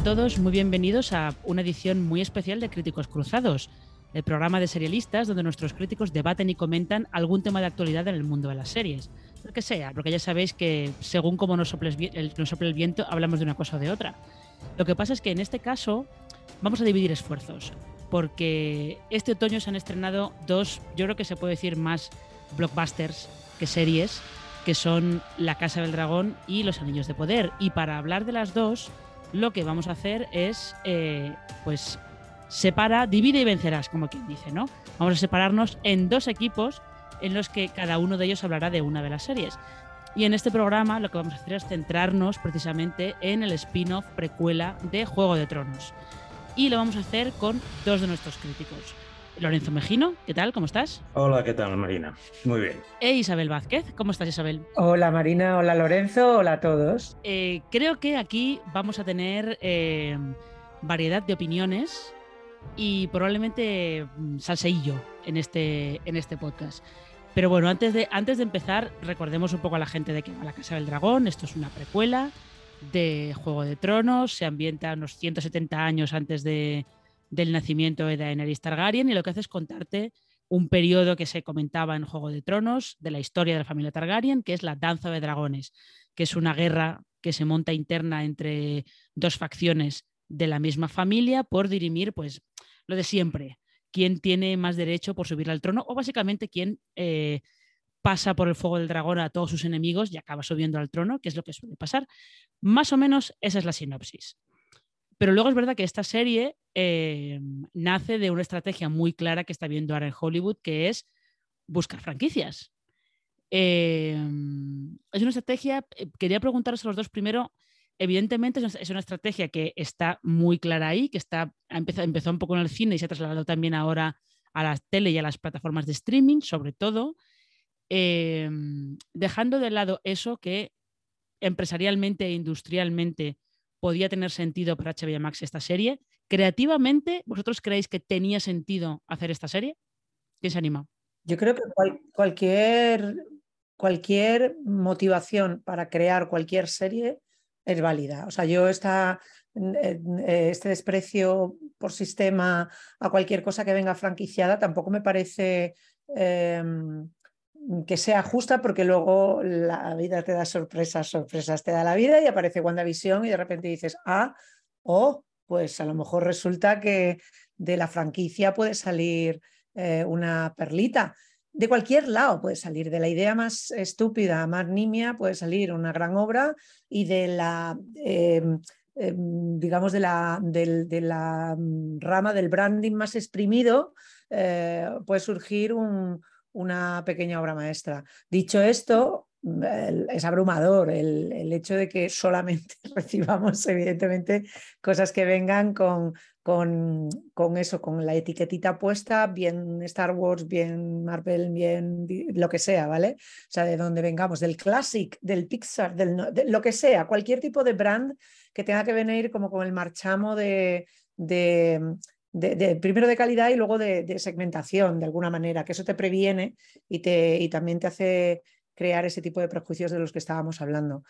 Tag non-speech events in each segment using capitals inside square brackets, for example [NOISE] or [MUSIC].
A todos, muy bienvenidos a una edición muy especial de Críticos Cruzados, el programa de serialistas donde nuestros críticos debaten y comentan algún tema de actualidad en el mundo de las series. Lo que sea, porque ya sabéis que según cómo nos el, nos sople el viento, hablamos de una cosa o de otra. Lo que pasa es que en este caso vamos a dividir esfuerzos, porque este otoño se han estrenado dos, yo creo que se puede decir más blockbusters que series, que son La Casa del Dragón y Los Anillos de Poder. Y para hablar de las dos, lo que vamos a hacer es, eh, pues, separa, divide y vencerás, como quien dice, ¿no? Vamos a separarnos en dos equipos en los que cada uno de ellos hablará de una de las series. Y en este programa lo que vamos a hacer es centrarnos precisamente en el spin-off precuela de Juego de Tronos. Y lo vamos a hacer con dos de nuestros críticos. Lorenzo Mejino, ¿qué tal? ¿Cómo estás? Hola, ¿qué tal, Marina? Muy bien. E Isabel Vázquez, ¿cómo estás, Isabel? Hola, Marina, hola, Lorenzo, hola a todos. Eh, creo que aquí vamos a tener eh, variedad de opiniones y probablemente mm, salseillo en este, en este podcast. Pero bueno, antes de, antes de empezar, recordemos un poco a la gente de que va la Casa del Dragón. Esto es una precuela de Juego de Tronos, se ambienta unos 170 años antes de, del nacimiento de Daenerys Targaryen y lo que hace es contarte un periodo que se comentaba en Juego de Tronos de la historia de la familia Targaryen, que es la Danza de Dragones, que es una guerra que se monta interna entre dos facciones de la misma familia por dirimir, pues, lo de siempre, quién tiene más derecho por subir al trono o básicamente quién eh, pasa por el fuego del dragón a todos sus enemigos y acaba subiendo al trono, que es lo que suele pasar. Más o menos esa es la sinopsis. Pero luego es verdad que esta serie eh, nace de una estrategia muy clara que está viendo ahora en Hollywood, que es buscar franquicias. Eh, es una estrategia, eh, quería preguntaros a los dos primero, evidentemente es una, estrategia que está muy clara ahí, que está, empezó, empezó un poco en el cine y se ha trasladado también ahora a la tele y a las plataformas de streaming, sobre todo, dejando de lado eso que empresarialmente e industrialmente podía tener sentido para HBO Max esta serie. Creativamente, ¿vosotros creéis que tenía sentido hacer esta serie? ¿Quién se anima? Yo creo que cualquier, cualquier motivación para crear cualquier serie es válida. O sea, yo esta, este desprecio por sistema a cualquier cosa que venga franquiciada tampoco me parece em, que sea justa porque luego la vida te da sorpresas, sorpresas te da la vida y aparece WandaVision y de repente dices, ah, o pues a lo mejor resulta que de la franquicia puede salir eh, una perlita. De cualquier lado puede salir, de la idea más estúpida, más nimia, puede salir una gran obra y de la, em, em, digamos, de la, de la mm, rama del branding más exprimido, eh, puede surgir un, una pequeña obra maestra. Dicho esto, es abrumador el, hecho de que solamente [LAUGHS] recibamos, evidentemente, cosas que vengan con, con, con, eso, con la etiquetita puesta, bien Star Wars, bien Marvel, bien lo que sea, ¿vale? O sea, de donde vengamos, del Classic, del Pixar, del, de lo que sea, cualquier tipo de brand que tenga que venir como con el marchamo de, de de, primero de calidad y luego de, segmentación, de alguna manera, que eso te previene y, te, y también te hace crear ese tipo de prejuicios de los que estábamos hablando.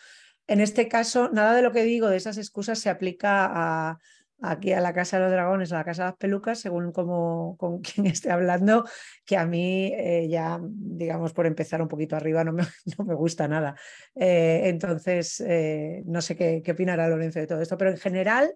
En este caso, nada de lo que digo de esas excusas se aplica aquí a la Casa de los Dragones, a la Casa de las Pelucas, según como, con [LAUGHS] quien esté hablando, que a mí eh, ya, digamos, por empezar un poquito arriba, no me, [LAUGHS] no me gusta nada. Eh, entonces, eh, no sé qué, qué opinará Lorenzo de todo esto, pero en general,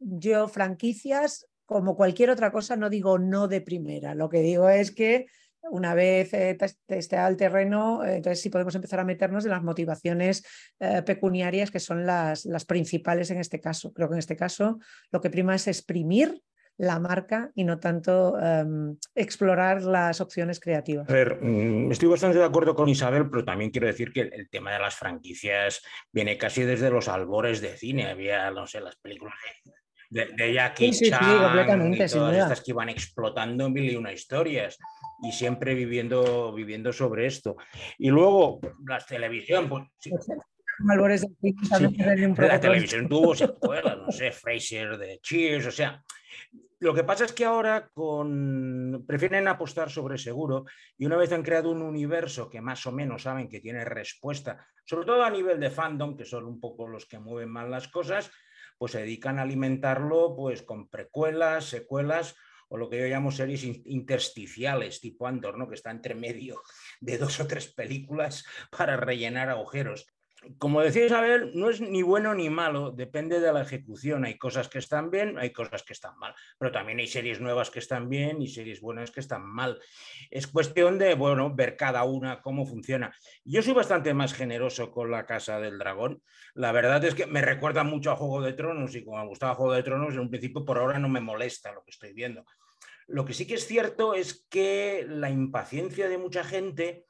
yo franquicias como cualquier otra cosa, no digo no de primera. Lo que digo es que una vez eh, esté al terreno, eh, entonces sí podemos empezar a meternos en las motivaciones eh, pecuniarias que son las, las principales en este caso. Creo que en este caso lo que prima es exprimir la marca y no tanto em, explorar las opciones creativas. A ver, mm, estoy bastante de acuerdo con Isabel, pero también quiero decir que el, tema de las franquicias viene casi desde los albores de cine. Había, no sé, las películas de de, Jackie sí, Chan y todas estas que iban explotando mil y una historias y siempre viviendo, viviendo sobre esto. Y luego la televisión, pues, la televisión tuvo secuelas, no sé, Fraser de Cheers, o sea, lo que pasa es que ahora con... prefieren apostar sobre seguro y una vez han creado un universo que más o menos saben que tiene respuesta, sobre todo a nivel de fandom, que son un poco los que mueven más las cosas, pues se dedican a alimentarlo pues con precuelas, secuelas o lo que yo llamo series intersticiales, tipo Andor, que está entre medio de dos o tres películas para rellenar agujeros como decía Isabel, no es ni bueno ni malo, depende de la ejecución. Hay cosas que están bien, hay cosas que están mal, pero también hay series nuevas que están bien y series buenas que están mal. Es cuestión de, bueno, ver cada una cómo funciona. Yo soy bastante más generoso con la Casa del Dragón. La verdad es que me recuerda mucho a Juego de Tronos y como me gustaba Juego de Tronos, en un principio por ahora no me molesta lo que estoy viendo. Lo que sí que es cierto es que la impaciencia de mucha gente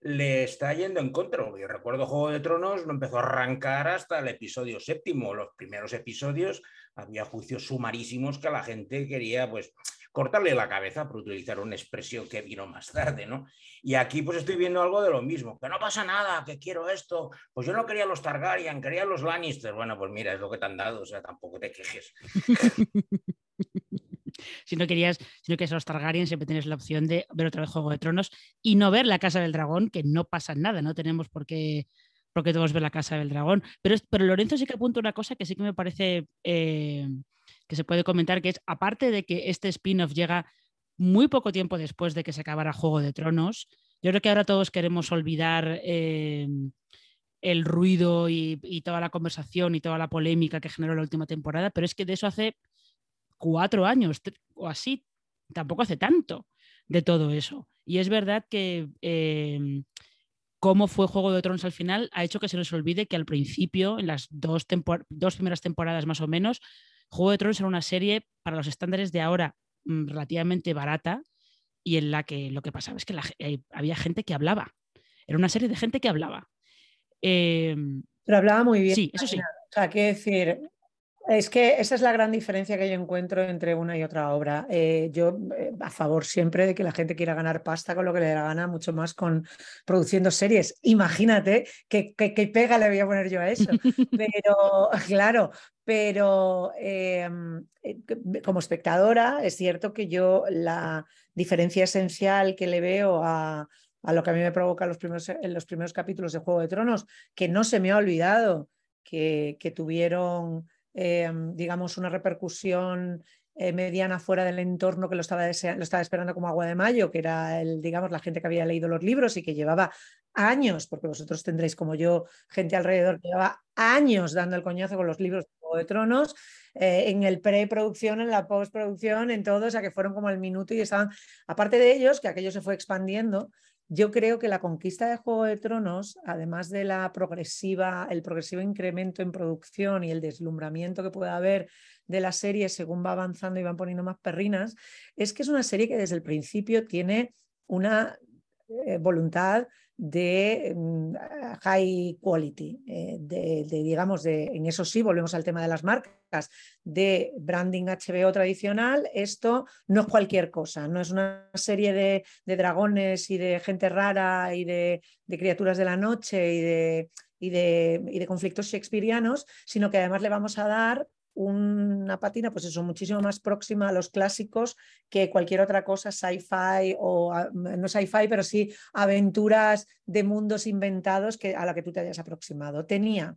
le está yendo en contra. Yo recuerdo Juego de Tronos, no empezó a arrancar hasta el episodio séptimo. Los primeros episodios había juicios sumarísimos que la gente quería, pues, cortarle la cabeza, por utilizar una expresión que vino más tarde, ¿no? Y aquí pues estoy viendo algo de lo mismo, que no pasa nada, que quiero esto, pues yo no quería los Targaryen, quería los Lannister, bueno, pues mira, es lo que te han dado, o sea, tampoco te quejes. [LAUGHS] si no querías, si no querías los Targaryen, siempre tienes la opción de ver otra vez Juego de Tronos y no ver la Casa del Dragón, que no pasa nada, no tenemos por qué, por qué todos ver la Casa del Dragón. Pero, pero Lorenzo sí que apunta una cosa que sí que me parece eh, que se puede comentar, que es, aparte de que este spin-off llega muy poco tiempo después de que se acabara Juego de Tronos, yo creo que ahora todos queremos olvidar eh, el ruido y, y, toda la conversación y toda la polémica que generó la última temporada, pero es que de eso hace cuatro años o así, tampoco hace tanto de todo eso. Y es verdad que em, cómo fue Juego de Tronos al final ha hecho que se nos olvide que al principio, en las dos, dos primeras temporadas más o menos, Juego de Tronos era una serie para los estándares de ahora mm, relativamente barata y en la que lo que pasaba es que eh, había gente que hablaba. Era una serie de gente que hablaba. Em, Pero hablaba muy bien. Sí, eso sí. O sea, quiero decir, es que esa es la gran diferencia que yo encuentro entre una y otra obra. Eh, yo eh, a favor siempre de que la gente quiera ganar pasta con lo que le da gana, mucho más con produciendo series. Imagínate qué pega le voy a poner yo a eso. Pero, [LAUGHS] claro, pero em, eh, como espectadora es cierto que yo la diferencia esencial que le veo a, a lo que a mí me provoca los primeros, en los primeros capítulos de Juego de Tronos, que no se me ha olvidado que, que tuvieron Em, digamos, una repercusión eh, mediana fuera del entorno que lo estaba, lo estaba esperando como agua de mayo, que era el, digamos, la gente que había leído los libros y que llevaba años, porque vosotros tendréis como yo gente alrededor que llevaba años dando el coñazo con los libros de Tronos, eh, en el preproducción, en la postproducción, en todo, o sea que fueron como el minuto y estaban, aparte de ellos, que aquello se fue expandiendo, yo creo que la conquista de Juego de Tronos, además de la progresiva, el progresivo incremento en producción y el deslumbramiento que puede haber de la serie según va avanzando y van poniendo más perrinas, es que es una serie que desde el principio tiene una eh, voluntad de mm, high quality, eh, de, digamos, de, en eso sí, volvemos al tema de las marcas, de branding HBO tradicional, esto no es cualquier cosa, no es una serie de, dragones y de gente rara y de, de criaturas de la noche y de, y de, y de conflictos shakespearianos, sino que además le vamos a dar una patina, pues eso, muchísimo más próxima a los clásicos que cualquier otra cosa, sci-fi o no sci-fi, pero sí aventuras de mundos inventados que, a la que tú te hayas aproximado. Tenía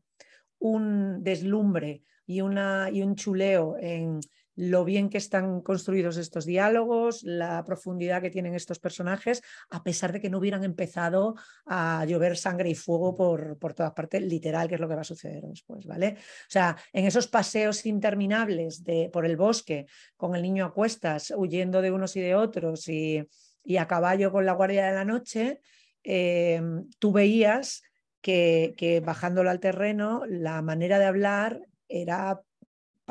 un deslumbre y, una, y un chuleo en lo bien que están construidos estos diálogos, la profundidad que tienen estos personajes, a pesar de que no hubieran empezado a llover sangre y fuego por, por todas partes, literal, que es lo que va a suceder después, ¿vale? O sea, en esos paseos interminables de, por el bosque, con el niño a cuestas, huyendo de unos y de otros y, a caballo con la guardia de la noche, eh, tú veías que bajándolo al terreno, la manera de hablar era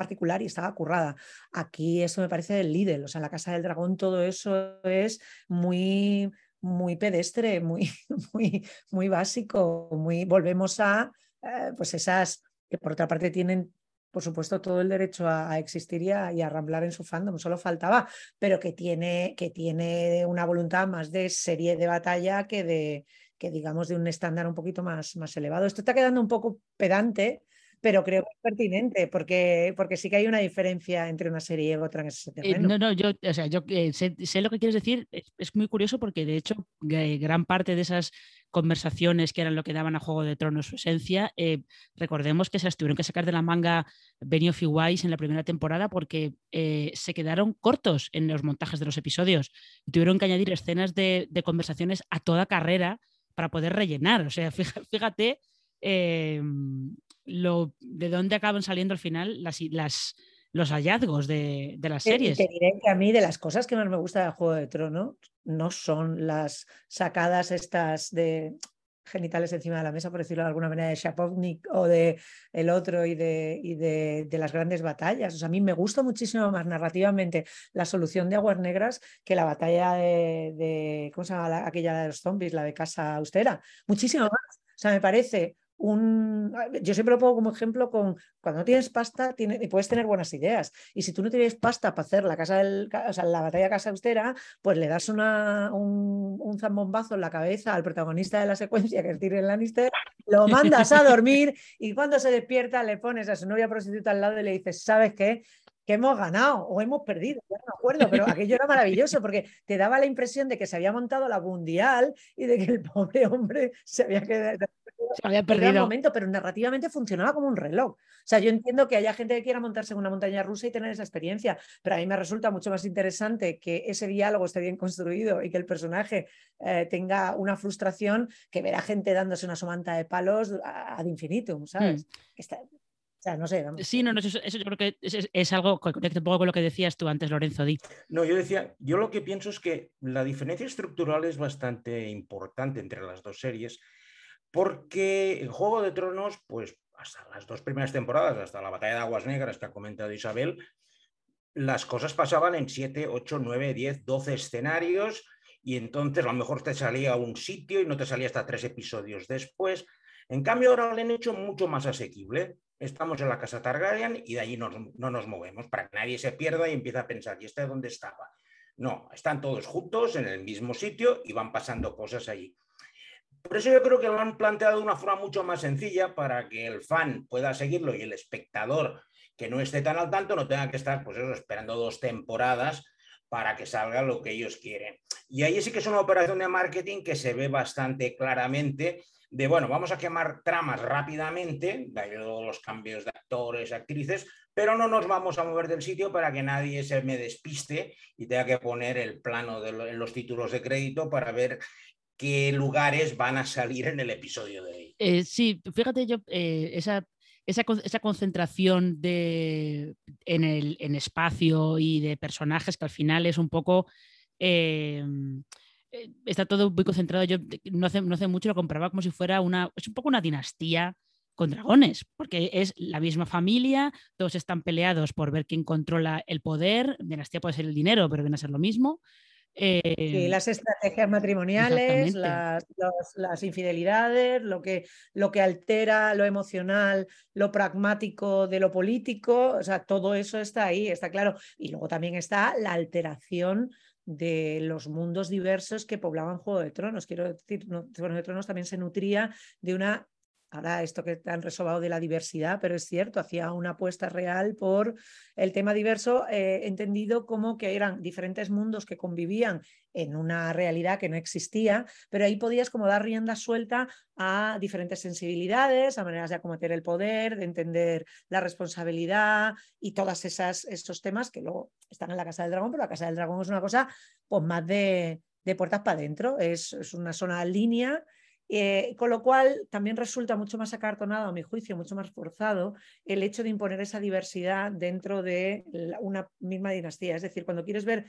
particular y estaba currada. Aquí eso me parece del líder, o sea, en la Casa del Dragón todo eso es muy muy pedestre, muy, [LAUGHS] muy, muy básico, muy, volvemos a eh, pues esas que por otra parte tienen por supuesto, todo el derecho a, existir y a, y a, ramblar en su fandom, solo faltaba, pero que tiene, que tiene una voluntad más de serie de batalla que de, que digamos, de un estándar un poquito más, más elevado. Esto está quedando un poco pedante, pero creo que es pertinente porque, porque sí que hay una diferencia entre una serie y otra en ese eh, terreno. no, no, yo, o sea, yo eh, sé, lo que quieres decir, es, muy curioso porque de hecho gran parte de esas conversaciones que eran lo que daban a Juego de Tronos su esencia, recordemos que se las tuvieron que sacar de la manga Benioff y Weiss en la primera temporada porque se quedaron cortos en los montajes de los episodios. Tuvieron que añadir escenas de, de conversaciones a toda carrera para poder rellenar. O sea, [LAUGHS] fíjate em, lo, de dónde acaban saliendo al final las, las, los hallazgos de, las series. Te diré que a mí de las cosas que más me gusta de Juego de Tronos no son las sacadas estas de genitales encima de la mesa, por decirlo de alguna manera, de Shapovnik o de el otro y de, y de, las grandes batallas. O sea, a mí me gusta muchísimo más narrativamente la solución de Aguas Negras que la batalla de, ¿cómo se llama aquella de los zombies, la de Casa Austera. Muchísimo más. O sea, me parece Yo siempre lo pongo como ejemplo con cuando no tienes pasta tiene, puedes tener buenas ideas. Y si tú no tienes pasta para hacer la, casa del, o sea, la batalla casa austera, pues le das una, un, un, zambombazo en la cabeza al protagonista de la secuencia, que es Tyrion Lannister, lo mandas a dormir y cuando se despierta le pones a su novia prostituta al lado y le dices, ¿sabes qué? que hemos ganado o hemos perdido, no me acuerdo, pero aquello era maravilloso porque te daba la impresión de que se había montado la mundial y de que el pobre hombre se había quedado se había perdido. momento, pero narrativamente funcionaba como un reloj. O sea, yo entiendo que haya gente que quiera montarse en una montaña rusa y tener esa experiencia, pero a mí me resulta mucho más interesante que ese diálogo esté bien construido y que el personaje eh, tenga una frustración que ver a gente dándose una somanta de palos ad infinitum, ¿sabes? Hmm. O sea, no sé. Sí, no, no eso, yo creo que es, algo que conecta un poco con lo que decías tú antes, Lorenzo. Di. No, yo decía, yo lo que pienso es que la diferencia estructural es bastante importante entre las dos series porque en Juego de Tronos, pues hasta las dos primeras temporadas, hasta la batalla de Aguas Negras que ha comentado Isabel, las cosas pasaban en 7, 8, 9, 10, 12 escenarios y entonces a lo mejor te salía un sitio y no te salía hasta tres episodios después. En cambio, ahora lo han hecho mucho más asequible. Estamos en la casa Targaryen y de allí no, no nos movemos para que nadie se pierda y empiece a pensar, ¿y este dónde estaba? No, están todos juntos en el mismo sitio y van pasando cosas allí. Por eso yo creo que lo han planteado de una forma mucho más sencilla para que el fan pueda seguirlo y el espectador que no esté tan al tanto no tenga que estar pues esperando dos temporadas para que salga lo que ellos quieren. Y ahí sí que es una operación de marketing que se ve bastante claramente de, bueno, vamos a quemar tramas rápidamente, de los cambios de actores, actrices, pero no nos vamos a mover del sitio para que nadie se me despiste y tenga que poner el plano de los títulos de crédito para ver qué lugares van a salir en el episodio de hoy. Eh, sí, fíjate yo, eh, esa, esa, concentración de, en, el, en espacio y de personajes que al final es un poco... Eh, está todo muy concentrado. Yo no hace, no hace mucho lo compraba como si fuera una, es un poco una dinastía con dragones, porque es la misma familia, todos están peleados por ver quién controla el poder, dinastía puede ser el dinero, pero viene a ser lo mismo. Eh, las estrategias matrimoniales, las, las, infidelidades, lo que, lo que altera lo emocional, lo pragmático de lo político, o sea, todo eso está ahí, está claro. Y luego también está la alteración de los mundos diversos que poblaban Juego de Tronos. Quiero decir, Juego de Tronos también se nutría de una ahora esto que han resobado de la diversidad, pero es cierto, hacía una apuesta real por el tema diverso, eh, entendido como que eran diferentes mundos que convivían en una realidad que no existía, pero ahí podías como dar rienda suelta a diferentes sensibilidades, a maneras de acometer el poder, de entender la responsabilidad y todos esos temas que luego están en la Casa del Dragón, pero la Casa del Dragón es una cosa pues más de, puertas para adentro, es una zona línea eh, con lo cual también resulta mucho más acartonado, a mi juicio, mucho más forzado el hecho de imponer esa diversidad dentro de una misma dinastía. Es decir, cuando quieres ver,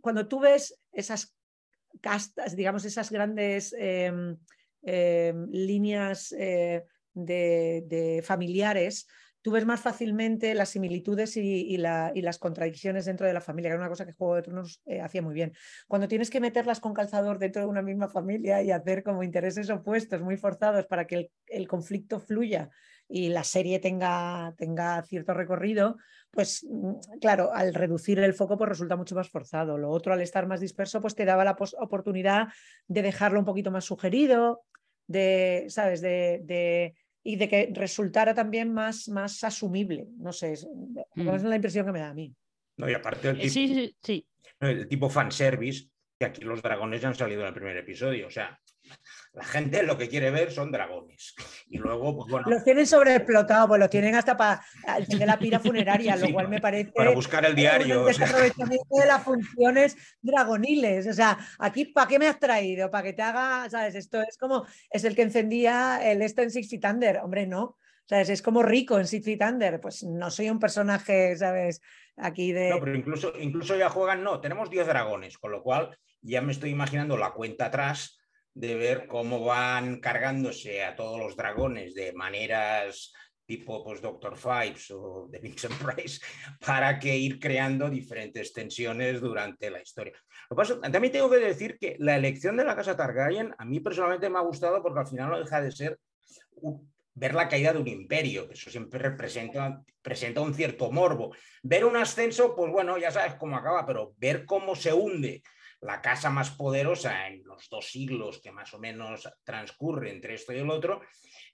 cuando tú ves esas castas, digamos, esas grandes em, em, líneas eh, de familiares, tú ves más fácilmente las similitudes y, las contradicciones dentro de la familia, que era una cosa que Juego de Tronos eh, hacía muy bien. Cuando tienes que meterlas con calzador dentro de una misma familia y hacer como intereses opuestos, muy forzados, para que el, conflicto fluya y la serie tenga, tenga cierto recorrido, pues mm, claro, al reducir el foco pues resulta mucho más forzado. Lo otro, al estar más disperso, pues te daba la oportunidad de dejarlo un poquito más sugerido, de, ¿sabes? de y de que resultara también más, más asumible. No sé, es, mm. es la impresión que me da a mí. No, y aparte el tipo, sí, sí, sí. el tipo fanservice, que aquí los dragones ya han salido en el primer episodio. O sea, la gente lo que quiere ver son dragones. Y luego, pues bueno. Los tienen sobreexplotados, pues los tienen hasta para de la pira funeraria, [LAUGHS] lo cual me parece. Para buscar el diario. Un desaprovechamiento de las funciones dragoniles. O sea, aquí, ¿para qué me has traído? Para que te haga, ¿sabes? Esto es como, es el que encendía el esto en Six Feet Under. Hombre, no. ¿Sabes? Es como rico en Six Feet Under. Pues no soy un personaje, ¿sabes? Aquí de. No, pero incluso, incluso ya juegan, no, tenemos 10 dragones, con lo cual ya me estoy imaginando la cuenta atrás de ver cómo van cargándose a todos los dragones de maneras tipo pues, Doctor Fipes o de Vincent [LAUGHS] Price para que ir creando diferentes tensiones durante la historia. Lo paso, también tengo que decir que la elección de la casa Targaryen a mí personalmente me ha gustado porque al final no deja de ser ver la caída de un imperio, que eso siempre representa, presenta un cierto morbo. Ver un ascenso, pues bueno, ya sabes cómo acaba, pero ver cómo se hunde la casa más poderosa en los dos siglos que más o menos transcurre entre esto y el otro,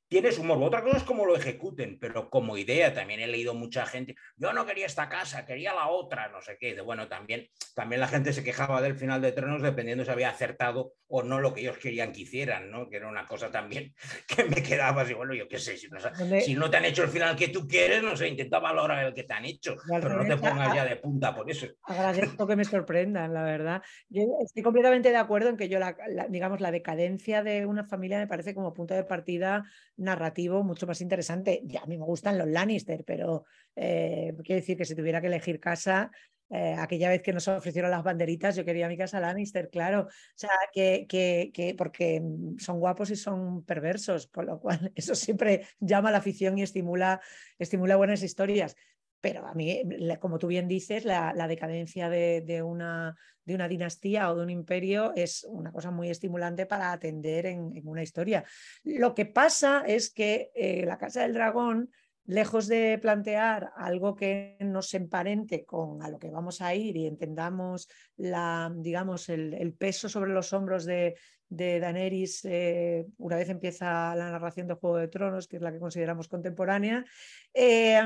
tiene su morbo. Otra cosa es cómo lo ejecuten, pero como idea también he leído mucha gente, yo no quería esta casa, quería la otra, no sé qué. Bueno, también, también la gente se quejaba del final de Tronos dependiendo si había acertado o no lo que ellos querían que hicieran, ¿no? Que era una cosa también [LAUGHS] que me quedaba así, bueno, yo qué sé, si no, te han hecho el final que tú quieres, no sé, intenta valorar el que te han hecho, pero no te pongas ya de punta por eso. Agradezco que me sorprendan, la verdad. Yo estoy completamente de acuerdo en que yo, la, digamos, la decadencia de una familia me parece como punto de partida narrativo mucho más interesante. Ya a mí me gustan los Lannister, pero eh, quiero decir que si tuviera que elegir casa, eh, aquella vez que nos ofrecieron las banderitas, yo quería mi casa Lannister, claro. O sea, que, que, que, porque son guapos y son perversos, con lo cual [LAUGHS] eso siempre llama a la afición y estimula, estimula buenas historias. Pero a mí, como tú bien dices, la, decadencia de, una, de, una, dinastía o de un imperio es una cosa muy estimulante para atender en, una historia. Lo que pasa es que eh, la Casa del Dragón, lejos de plantear algo que nos emparente con a lo que vamos a ir y entendamos la, digamos, el, peso sobre los hombros de, de Daenerys eh, una vez empieza la narración de Juego de Tronos, que es la que consideramos contemporánea, eh,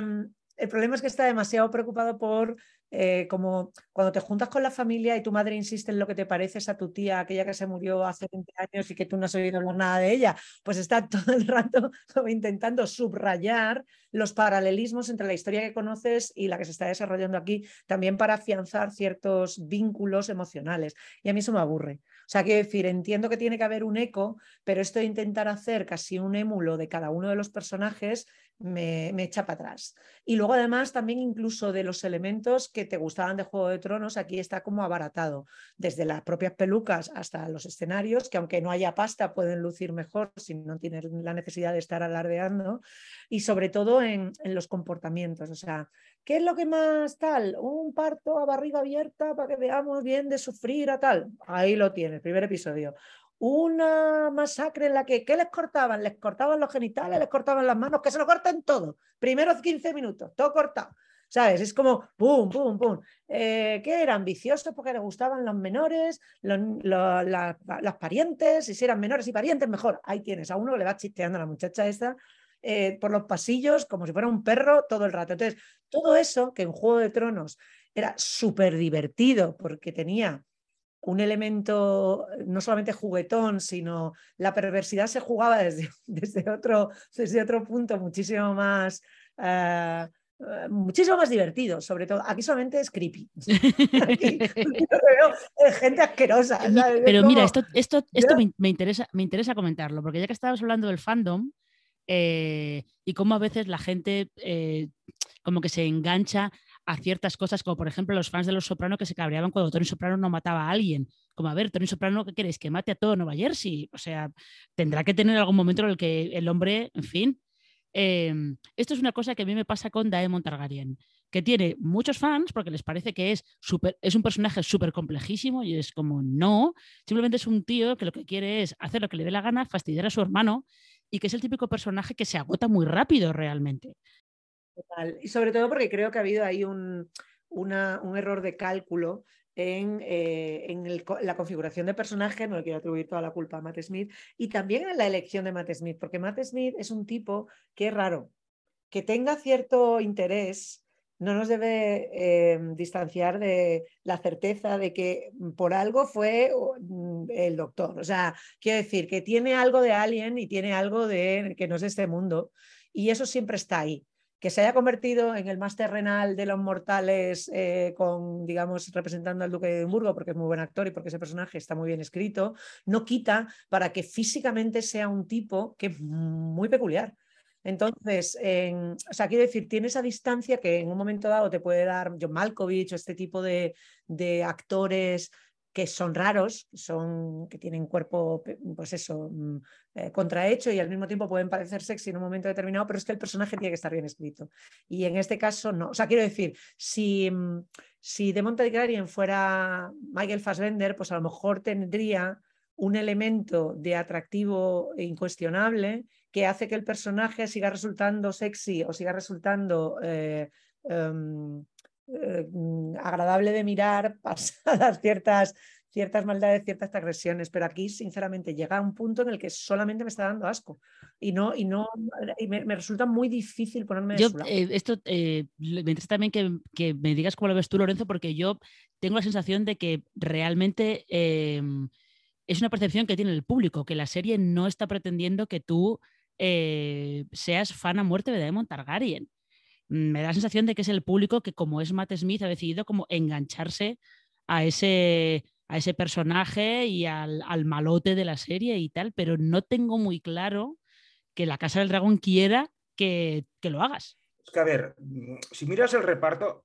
el problema es que está demasiado preocupado por eh, como cuando te juntas con la familia y tu madre insiste en lo que te pareces a tu tía, aquella que se murió hace 20 años y que tú no has oído hablar nada de ella, pues está [LAUGHS] todo el rato intentando subrayar los paralelismos entre la historia que conoces y la que se está desarrollando aquí, también para afianzar ciertos vínculos emocionales. Y a mí eso me aburre. O sea, quiero decir, entiendo que tiene que haber un eco, pero esto de intentar hacer casi un émulo de cada uno de los personajes me, echa para atrás. Y luego además también incluso de los elementos que te gustaban de Juego de Tronos, aquí está como abaratado, desde las propias pelucas hasta los escenarios, que aunque no haya pasta pueden lucir mejor si no tienen la necesidad de estar alardeando, y sobre todo en, en los comportamientos. O sea, ¿qué es lo que más tal? Un parto a barriga abierta para que veamos bien de sufrir a tal. Ahí lo tiene, primer episodio una masacre en la que, ¿qué les cortaban? Les cortaban los genitales, les cortaban las manos, que se lo corten todo. Primeros 15 minutos, todo cortado. ¿Sabes? Es como pum, pum, pum. Eh, ¿Qué era? Ambicioso porque les gustaban los menores, los, las parientes, y si eran menores y parientes, mejor. Ahí tienes a uno que le va chisteando a la muchacha esta eh, por los pasillos como si fuera un perro todo el rato. Entonces, todo eso que en Juego de Tronos era súper divertido porque tenía un elemento no solamente juguetón, sino la perversidad se jugaba desde, [LAUGHS] desde, otro, desde otro punto muchísimo más, eh, eh, muchísimo más divertido, sobre todo. Aquí solamente es creepy. [LAUGHS] [LAUGHS] gente asquerosa. Pero mira, esto, esto, esto me, interesa, me interesa comentarlo, porque ya que estábamos hablando del fandom eh, y cómo a veces la gente como que se engancha a ciertas cosas, como por ejemplo los fans de Los Soprano que se cabreaban cuando Tony Soprano no mataba a alguien. Como, a ver, Tony Soprano, ¿qué queréis? ¿Que mate a todo Nueva Jersey? O sea, tendrá que tener algún momento en el que el hombre, en fin. Em, esto es una cosa que a mí me pasa con Daemon Targaryen, que tiene muchos fans porque les parece que es, super, es un personaje súper complejísimo y es como, no, simplemente es un tío que lo que quiere es hacer lo que le dé la gana, fastidiar a su hermano y que es el típico personaje que se agota muy rápido realmente. Y sobre todo porque creo que ha habido ahí un, un error de cálculo en, en la configuración de personaje, no le quiero atribuir toda la culpa a Matt Smith, y también en la elección de Matt Smith, porque Matt Smith es un tipo que es raro, que tenga cierto interés no nos debe eh, distanciar de la certeza de que por algo fue mm, el doctor. O sea, quiero decir que tiene algo de alien y tiene algo de que no es de este mundo. Y eso siempre está ahí. Que se haya convertido en el más terrenal de los mortales, eh, con, digamos, representando al Duque de Edimburgo, porque es muy buen actor y porque ese personaje está muy bien escrito, no quita para que físicamente sea un tipo que es muy peculiar. Entonces, o sea, quiero decir, tiene esa distancia que en un momento dado te puede dar John Malkovich o este tipo de, actores que son raros, son, que tienen cuerpo, pues eso, mm, eh, contrahecho y al mismo tiempo pueden parecer sexy en un momento determinado, pero es que el personaje tiene que estar bien escrito. Y en este caso no. O sea, quiero decir, si, mm, si de Monte fuera Michael Fassbender, pues a lo mejor tendría un elemento de atractivo incuestionable que hace que el personaje siga resultando sexy o siga resultando eh, em, eh, agradable de mirar, [LAUGHS] pasadas ciertas, ciertas maldades, ciertas agresiones. Pero aquí, sinceramente, llega a un punto en el que solamente me está dando asco y no, y no, y me, resulta muy difícil ponerme de yo, eh, esto me interesa también que, que, me digas cómo lo ves tú, Lorenzo, porque yo tengo la sensación de que realmente em, es una percepción que tiene el público, que la serie no está pretendiendo que tú eh, seas fan a muerte de Daemon Targaryen. Mm, me da la sensación de que es el público que, como es Matt Smith, ha decidido como engancharse a ese, a ese personaje y al, malote de la serie y tal, pero no tengo muy claro que la Casa del Dragón quiera que, lo hagas. Es que, a ver, mm, si miras el reparto,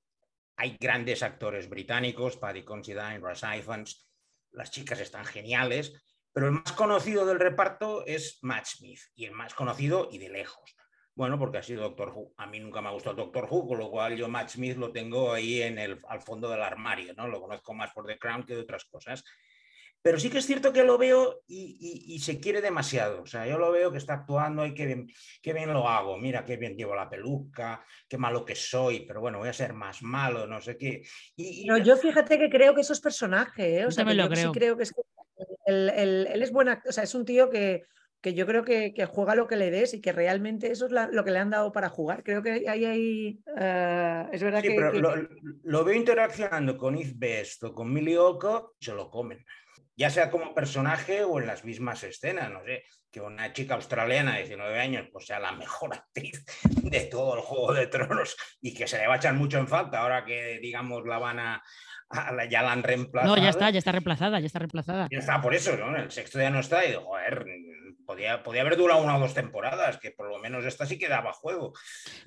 hay grandes actores británicos, Paddy Considine, Russ Ifans, las chicas están geniales, pero el más conocido del reparto es Matt Smith, y el más conocido y de lejos. Bueno, porque ha sido Doctor Who. A mí nunca me ha gustado Doctor Who, con lo cual yo Matt Smith lo tengo ahí en el, al fondo del armario, ¿no? Lo conozco más por The Crown que de otras cosas. Pero sí que es cierto que lo veo y, se quiere demasiado. O sea, yo lo veo que está actuando y qué bien, qué bien lo hago. Mira, qué bien llevo la peluca, qué malo que soy, pero bueno, voy a ser más malo, no sé qué. Y, no, yo fíjate que creo que eso es personaje, ¿eh? O sea, lo creo. sí creo que es él, él, es buena, o sea, es un tío que, que yo creo que, que, juega lo que le des y que realmente eso es lo que le han dado para jugar. Creo que ahí hay. Uh, es verdad sí, que. Pero Lo, lo, veo interaccionando con Yves Best o con Millie Olcott, se lo comen. Ya sea como personaje o en las mismas escenas, no sé, que una chica australiana de 19 años pues sea la mejor [LAUGHS] actriz de todo el Juego de Tronos y que se le va a echar mucho en falta ahora que, digamos, la van a, ya la han reemplazado. No, ya está, ya está reemplazada, ya está reemplazada. Ya está, por eso, ¿no? El sexto ya no está y joder, podía, podía haber durado una o dos temporadas, que por lo menos esta sí que daba juego.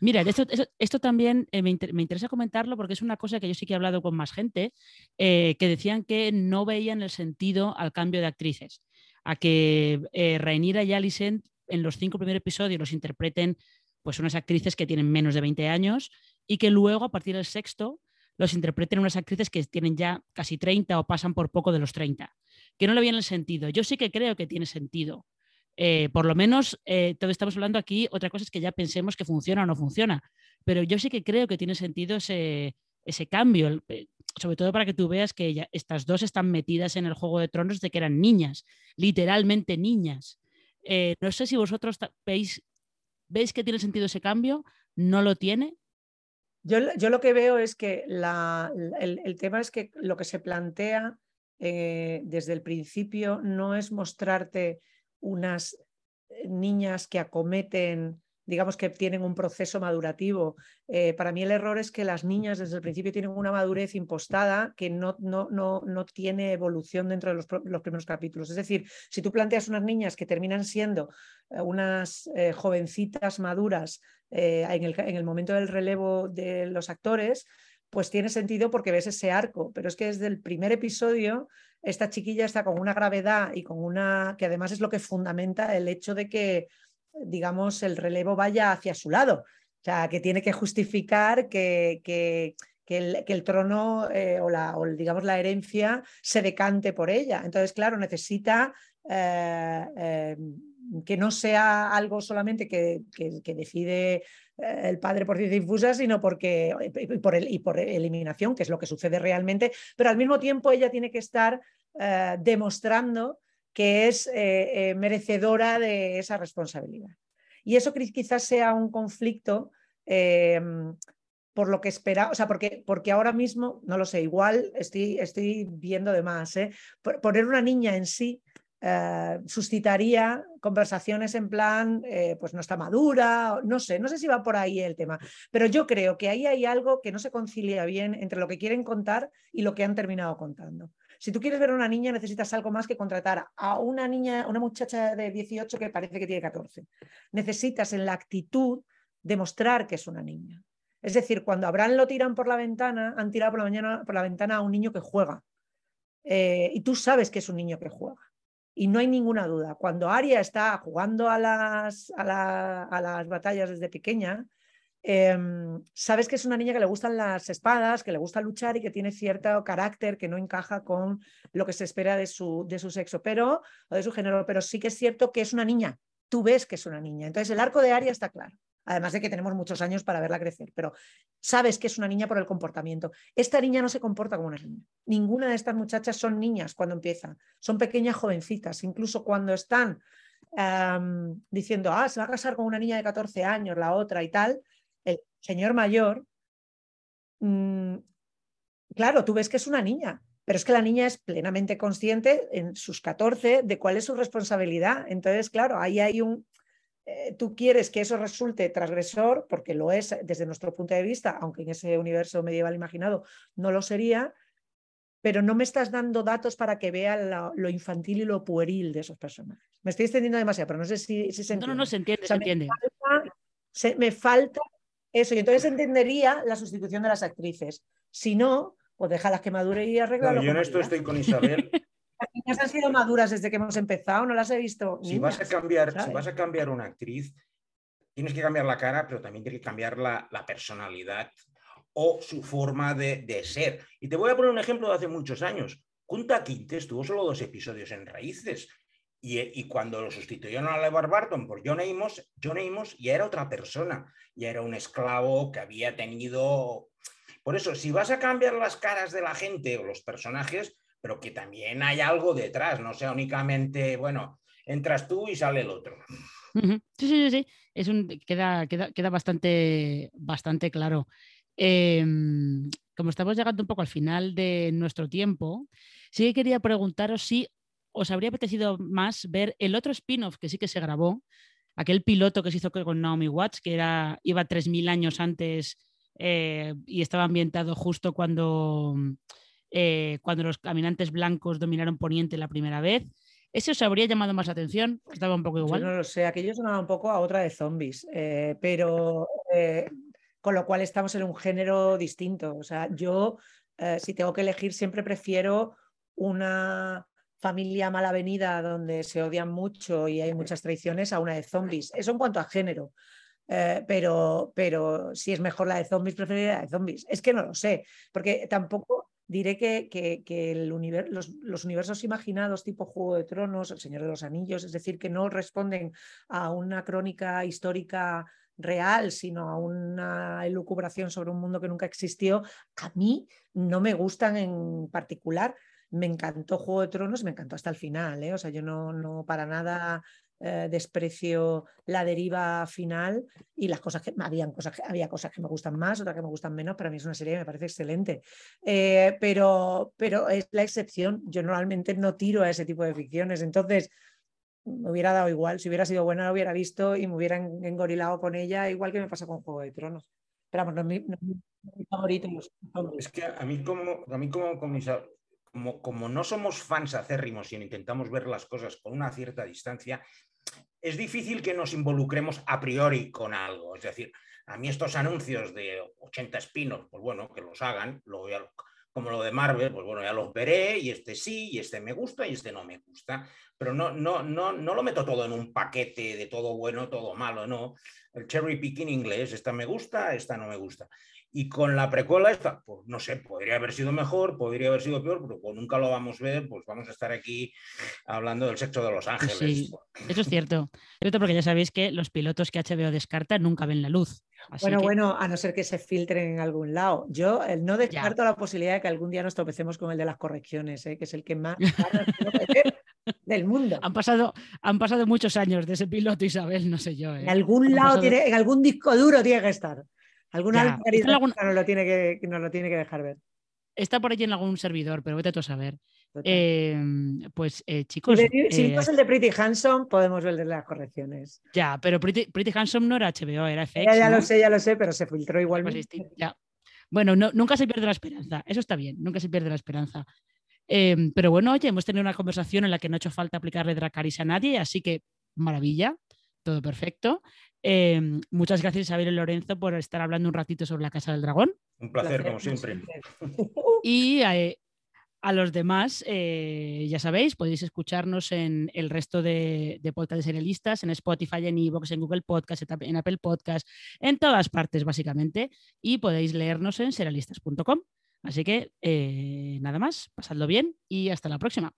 Mira, esto, esto, también eh, me, interesa comentarlo porque es una cosa que yo sí que he hablado con más gente, eh, que decían que no veían el sentido al cambio de actrices, a que eh, Rhaenyra y Alicent en los cinco primeros episodios los interpreten pues unas actrices que tienen menos de 20 años y que luego a partir del sexto los interpreten unas actrices que tienen ya casi 30 o pasan por poco de los 30, que no le viene el sentido. Yo sí que creo que tiene sentido. Eh, por lo menos, eh, todo estamos hablando aquí, otra cosa es que ya pensemos que funciona o no funciona, pero yo sí que creo que tiene sentido ese, ese cambio, eh, sobre todo para que tú veas que estas dos están metidas en el Juego de Tronos de que eran niñas, literalmente niñas. no sé si vosotros veis, veis que tiene sentido ese cambio, no lo tiene, yo, lo que veo es que el, tema es que lo que se plantea eh, desde el principio no es mostrarte unas eh, niñas que acometen digamos que tienen un proceso madurativo. Eh, para mí el error es que las niñas desde el principio tienen una madurez impostada que no, no, no, no tiene evolución dentro de los, primeros capítulos. Es decir, si tú planteas unas niñas que terminan siendo eh, unas jovencitas maduras en el, en el momento del relevo de los actores, pues tiene sentido porque ves ese arco, pero es que desde el primer episodio esta chiquilla está con una gravedad y con una que además es lo que fundamenta el hecho de que digamos, el relevo vaya hacia su lado. O sea, que tiene que justificar que, que, el, trono eh, o, la, digamos, la herencia se decante por ella. Entonces, claro, necesita eh, eh, que no sea algo solamente que, decide eh, el padre por ciencia infusa, sino porque, y por, y por eliminación, que es lo que sucede realmente, pero al mismo tiempo ella tiene que estar eh, demostrando que es eh, merecedora de esa responsabilidad. Y eso quizás sea un conflicto por lo que espera, o sea, porque, porque ahora mismo, no lo sé, igual estoy, estoy viendo de más, poner una niña en sí eh, suscitaría conversaciones en plan, eh, pues no está madura, no sé, no sé si va por ahí el tema, pero yo creo que ahí hay algo que no se concilia bien entre lo que quieren contar y lo que han terminado contando. Si tú quieres ver a una niña, necesitas algo más que contratar a una niña, una muchacha de 18 que parece que tiene 14. Necesitas en la actitud demostrar que es una niña. Es decir, cuando Abraham lo tiran por la ventana, han tirado por la, mañana, por la ventana a un niño que juega. Eh, y tú sabes que es un niño que juega. Y no hay ninguna duda. Cuando Aria está jugando a las, a, las batallas desde pequeña, em, sabes que es una niña que le gustan las espadas, que le gusta luchar y que tiene cierto carácter que no encaja con lo que se espera de su, de su sexo pero, o de su género, pero sí que es cierto que es una niña. Tú ves que es una niña. Entonces el arco de Aria está claro además de que tenemos muchos años para verla crecer, pero sabes que es una niña por el comportamiento. Esta niña no se comporta como una niña. Ninguna de estas muchachas son niñas cuando empiezan, son pequeñas jovencitas, incluso cuando están diciendo, ah, se va a casar con una niña de 14 años, la otra y tal, el señor mayor, mm, claro, tú ves que es una niña, pero es que la niña es plenamente consciente en sus 14 de cuál es su responsabilidad. Entonces, claro, ahí hay un, eh, tú quieres que eso resulte transgresor, porque lo es desde nuestro punto de vista, aunque en ese universo medieval imaginado no lo sería, pero no me estás dando datos para que vea lo, infantil y lo pueril de esos personajes. Me estoy extendiendo demasiado, pero no sé si, se entiende. No, no, se entiende, se entiende. me falta eso, y entonces entendería la sustitución de las actrices. Si no, pues déjalas que madure y arreglarlo. yo en esto estoy con Isabel. Niñas han sido maduras desde que hemos empezado, no las he visto. Si, vas, a cambiar, si vas a cambiar una actriz, tienes que cambiar la cara, pero también tienes que cambiar la, personalidad o su forma de, ser. Y te voy a poner un ejemplo de hace muchos años. Kunta Quintes tuvo solo dos episodios en Raíces. Y, cuando lo sustituyeron a LeVar Barton por John Amos, John Amos ya era otra persona, ya era un esclavo que había tenido... Por eso, si vas a cambiar las caras de la gente o los personajes, pero que también hay algo detrás, no sea únicamente, bueno, entras tú y sale el otro. Sí, sí, sí, Es un, queda, queda, queda bastante, bastante claro. Em, como estamos llegando un poco al final de nuestro tiempo, sí que quería preguntaros si os habría apetecido más ver el otro spin-off que sí que se grabó, aquel piloto que se hizo con Naomi Watts, que era, iba 3.000 años antes eh, y estaba ambientado justo cuando eh, cuando los caminantes blancos dominaron Poniente la primera vez. ¿Ese os habría llamado más atención? Estaba un poco igual. Yo no lo sé, aquello sonaba un poco a otra de zombies, eh, pero eh, con lo cual estamos en un género distinto. O sea, yo, si tengo que elegir, siempre prefiero una familia mal avenida donde se odian mucho y hay muchas traiciones a una de zombies. Eso en cuanto a género. pero, pero si es mejor la de zombies, preferiría la de zombies. Es que no lo sé, porque tampoco diré que, que, el los, universos imaginados tipo Juego de Tronos, El Señor de los Anillos, es decir, que no responden a una crónica histórica real, sino a una elucubración sobre un mundo que nunca existió, a mí no me gustan en particular. Me encantó Juego de Tronos, me encantó hasta el final, ¿eh? o sea, yo no, no para nada eh, desprecio la deriva final y las cosas que habían cosas había cosas que me gustan más, otras que me gustan menos. Para mí es una serie que me parece excelente, eh, pero, pero es la excepción. Yo normalmente no tiro a ese tipo de ficciones, entonces me hubiera dado igual. Si hubiera sido buena, la hubiera visto y me hubiera engorilado con ella, igual que me pasa con Juego de Tronos. Pero vamos, no es mi, favorito. Es que a mí como, a mí como, como, como, no somos fans acérrimos y intentamos ver las cosas con una cierta distancia, es difícil que nos involucremos a priori con algo. Es decir, a mí estos anuncios de 80 espinos, pues bueno, que los hagan, como lo de Marvel, pues bueno, ya los veré y este sí, y este me gusta y este no me gusta. Pero no, no, no, no lo meto todo en un paquete de todo bueno, todo malo, no. El cherry picking inglés, esta me gusta, esta no me gusta. Y con la precuela esta, pues no sé, podría haber sido mejor, podría haber sido peor, pero como nunca lo vamos a ver, pues vamos a estar aquí hablando del sexo de los ángeles. Sí, eso es cierto. cierto porque ya sabéis que los pilotos que HBO descarta nunca ven la luz. bueno, bueno, a no ser que se filtren en algún lado. Yo no descarto la posibilidad de que algún día nos tropecemos con el de las correcciones, ¿eh? que es el que más [LAUGHS] del mundo. Han pasado, han pasado muchos años de ese piloto, Isabel, no sé yo. ¿eh? En algún lado, tiene, en algún disco duro tiene que estar. Alguna algún... no lo, tiene que, no lo tiene que dejar ver. Está por allí en algún servidor, pero vete tú a saber. Em, pues eh, chicos. Si, no es el de Pretty Handsome, podemos ver las correcciones. Ya, pero Pretty, Pretty Handsome no era HBO, era FX. Ya, lo sé, ya lo sé, pero se filtró igualmente. ya. Bueno, nunca se pierde la esperanza. Eso está bien, nunca se pierde la esperanza. Em, pero bueno, oye, hemos tenido una conversación en la que no ha hecho falta aplicarle Dracaris a nadie, así que maravilla, todo perfecto. Em, muchas gracias Isabel y Lorenzo por estar hablando un ratito sobre la Casa del Dragón. Un placer, como siempre. [LAUGHS] Y eh, a, los demás, eh, ya sabéis, podéis escucharnos en el resto de, de podcasts de serialistas, en Spotify, en Evox, en Google Podcast, en Apple Podcast, en todas partes básicamente, y podéis leernos en serialistas.com. Así que eh, nada más, pasadlo bien y hasta la próxima.